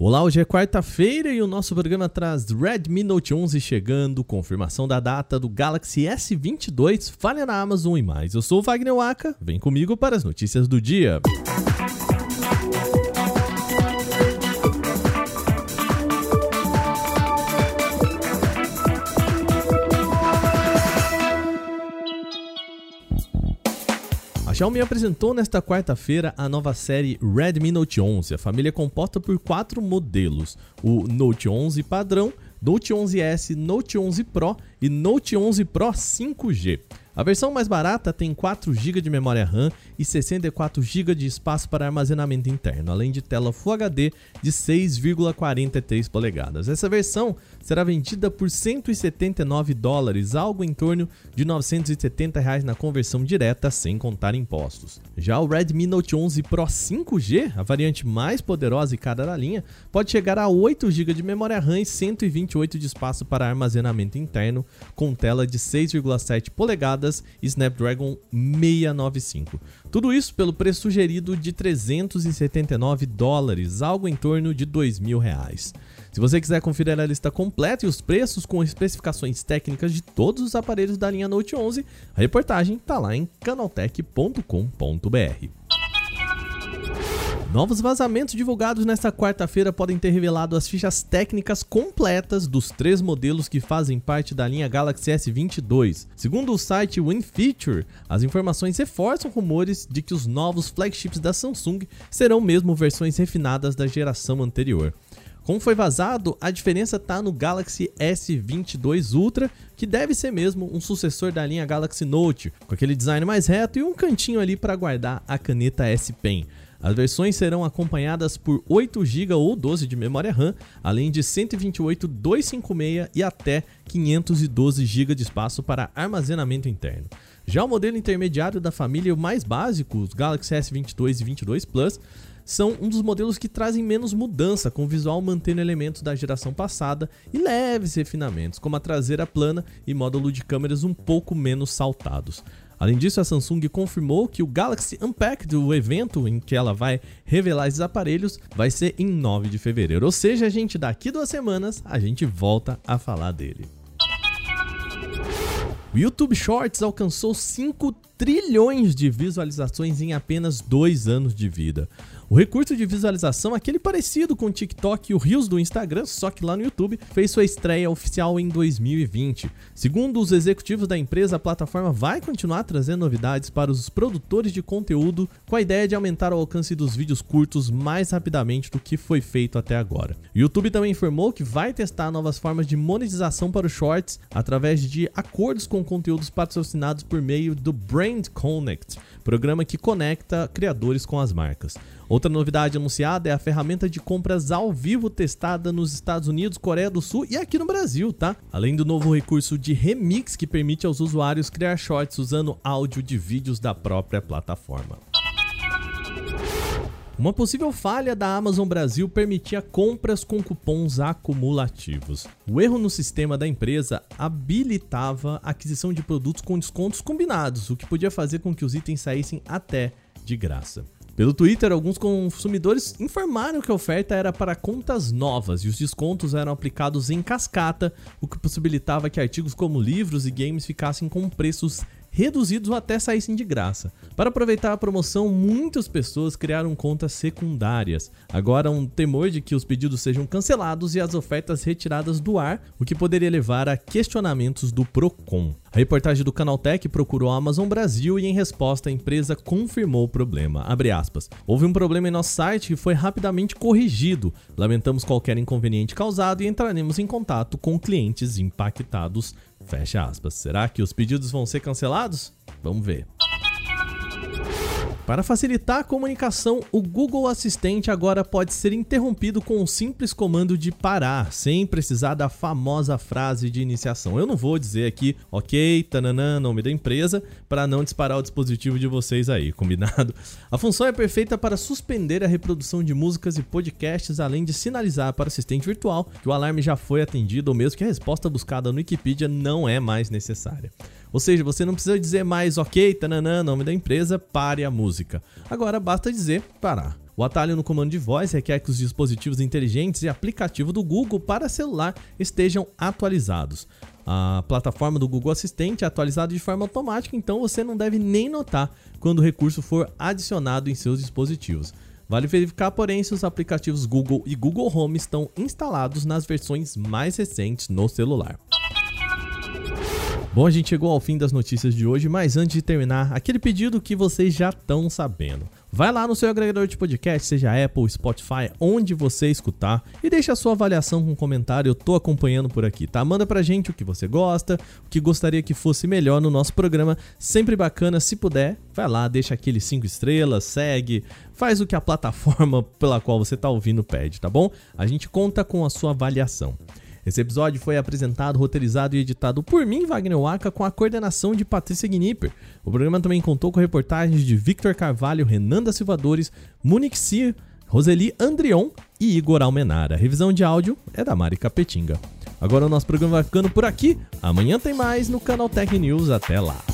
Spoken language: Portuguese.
Olá, hoje é quarta-feira e o nosso programa traz Redmi Note 11 chegando, confirmação da data do Galaxy S22, falha na Amazon e mais. Eu sou o Wagner Waka, vem comigo para as notícias do dia. Xiaomi apresentou nesta quarta-feira a nova série Redmi Note 11. A família é composta por quatro modelos: o Note 11 padrão, Note 11S, Note 11 Pro e Note 11 Pro 5G. A versão mais barata tem 4 GB de memória RAM e 64 GB de espaço para armazenamento interno, além de tela Full HD de 6,43 polegadas. Essa versão será vendida por 179 dólares, algo em torno de 970 reais na conversão direta, sem contar impostos. Já o Redmi Note 11 Pro 5G, a variante mais poderosa e cara da linha, pode chegar a 8 GB de memória RAM e 128 de espaço para armazenamento interno, com tela de 6,7 polegadas e Snapdragon 695. Tudo isso pelo preço sugerido de 379 dólares, algo em torno de 2 mil reais. Se você quiser conferir a lista completa e os preços com especificações técnicas de todos os aparelhos da linha Note 11, a reportagem está lá em canaltech.com.br. Novos vazamentos divulgados nesta quarta-feira podem ter revelado as fichas técnicas completas dos três modelos que fazem parte da linha Galaxy S22. Segundo o site WinFeature, as informações reforçam rumores de que os novos flagships da Samsung serão mesmo versões refinadas da geração anterior. Como foi vazado, a diferença está no Galaxy S22 Ultra, que deve ser mesmo um sucessor da linha Galaxy Note, com aquele design mais reto e um cantinho ali para guardar a caneta S Pen. As versões serão acompanhadas por 8 GB ou 12 de memória RAM, além de 128 256 e até 512 GB de espaço para armazenamento interno. Já o modelo intermediário da família, o mais básico, os Galaxy S22 e 22 Plus, são um dos modelos que trazem menos mudança, com o visual mantendo elementos da geração passada e leves refinamentos, como a traseira plana e módulo de câmeras um pouco menos saltados. Além disso, a Samsung confirmou que o Galaxy Unpacked, o evento em que ela vai revelar esses aparelhos, vai ser em 9 de fevereiro. Ou seja, gente, daqui duas semanas a gente volta a falar dele. O YouTube Shorts alcançou 5 trilhões de visualizações em apenas dois anos de vida. O recurso de visualização, aquele parecido com o TikTok e o Reels do Instagram, só que lá no YouTube, fez sua estreia oficial em 2020. Segundo os executivos da empresa, a plataforma vai continuar trazendo novidades para os produtores de conteúdo com a ideia de aumentar o alcance dos vídeos curtos mais rapidamente do que foi feito até agora. O YouTube também informou que vai testar novas formas de monetização para os shorts através de acordos com conteúdos patrocinados por meio do Brand Connect, programa que conecta criadores com as marcas. Outra novidade anunciada é a ferramenta de compras ao vivo testada nos Estados Unidos, Coreia do Sul e aqui no Brasil, tá? Além do novo recurso de remix que permite aos usuários criar shorts usando áudio de vídeos da própria plataforma. Uma possível falha da Amazon Brasil permitia compras com cupons acumulativos. O erro no sistema da empresa habilitava a aquisição de produtos com descontos combinados, o que podia fazer com que os itens saíssem até de graça. Pelo Twitter, alguns consumidores informaram que a oferta era para contas novas e os descontos eram aplicados em cascata, o que possibilitava que artigos como livros e games ficassem com preços reduzidos ou até saíssem de graça. Para aproveitar a promoção, muitas pessoas criaram contas secundárias. Agora, um temor de que os pedidos sejam cancelados e as ofertas retiradas do ar, o que poderia levar a questionamentos do Procon. A reportagem do Canaltech procurou a Amazon Brasil e, em resposta, a empresa confirmou o problema. Houve um problema em nosso site que foi rapidamente corrigido. Lamentamos qualquer inconveniente causado e entraremos em contato com clientes impactados. Fecha aspas. Será que os pedidos vão ser cancelados? Vamos ver. Para facilitar a comunicação, o Google Assistente agora pode ser interrompido com um simples comando de parar, sem precisar da famosa frase de iniciação. Eu não vou dizer aqui, ok, tananã, nome da empresa, para não disparar o dispositivo de vocês aí, combinado? A função é perfeita para suspender a reprodução de músicas e podcasts, além de sinalizar para o assistente virtual que o alarme já foi atendido ou mesmo que a resposta buscada no Wikipedia não é mais necessária. Ou seja, você não precisa dizer mais ok, tananã, nome da empresa, pare a música. Agora basta dizer parar. O atalho no comando de voz requer que os dispositivos inteligentes e aplicativo do Google para celular estejam atualizados. A plataforma do Google Assistente é atualizada de forma automática, então você não deve nem notar quando o recurso for adicionado em seus dispositivos. Vale verificar, porém, se os aplicativos Google e Google Home estão instalados nas versões mais recentes no celular. Bom, a gente chegou ao fim das notícias de hoje, mas antes de terminar, aquele pedido que vocês já estão sabendo. Vai lá no seu agregador de podcast, seja Apple, Spotify, onde você escutar, e deixa a sua avaliação com um comentário. Eu tô acompanhando por aqui, tá? Manda pra gente o que você gosta, o que gostaria que fosse melhor no nosso programa. Sempre bacana, se puder, vai lá, deixa aquele 5 estrelas, segue, faz o que a plataforma pela qual você tá ouvindo pede, tá bom? A gente conta com a sua avaliação. Esse episódio foi apresentado, roteirizado e editado por mim, Wagner Waka, com a coordenação de Patrícia Gnipper. O programa também contou com reportagens de Victor Carvalho, Renan da Silvadores, Munich Sir, Roseli Andrion e Igor Almenara. A revisão de áudio é da Mari Capetinga. Agora o nosso programa vai ficando por aqui. Amanhã tem mais no canal Tech News. Até lá.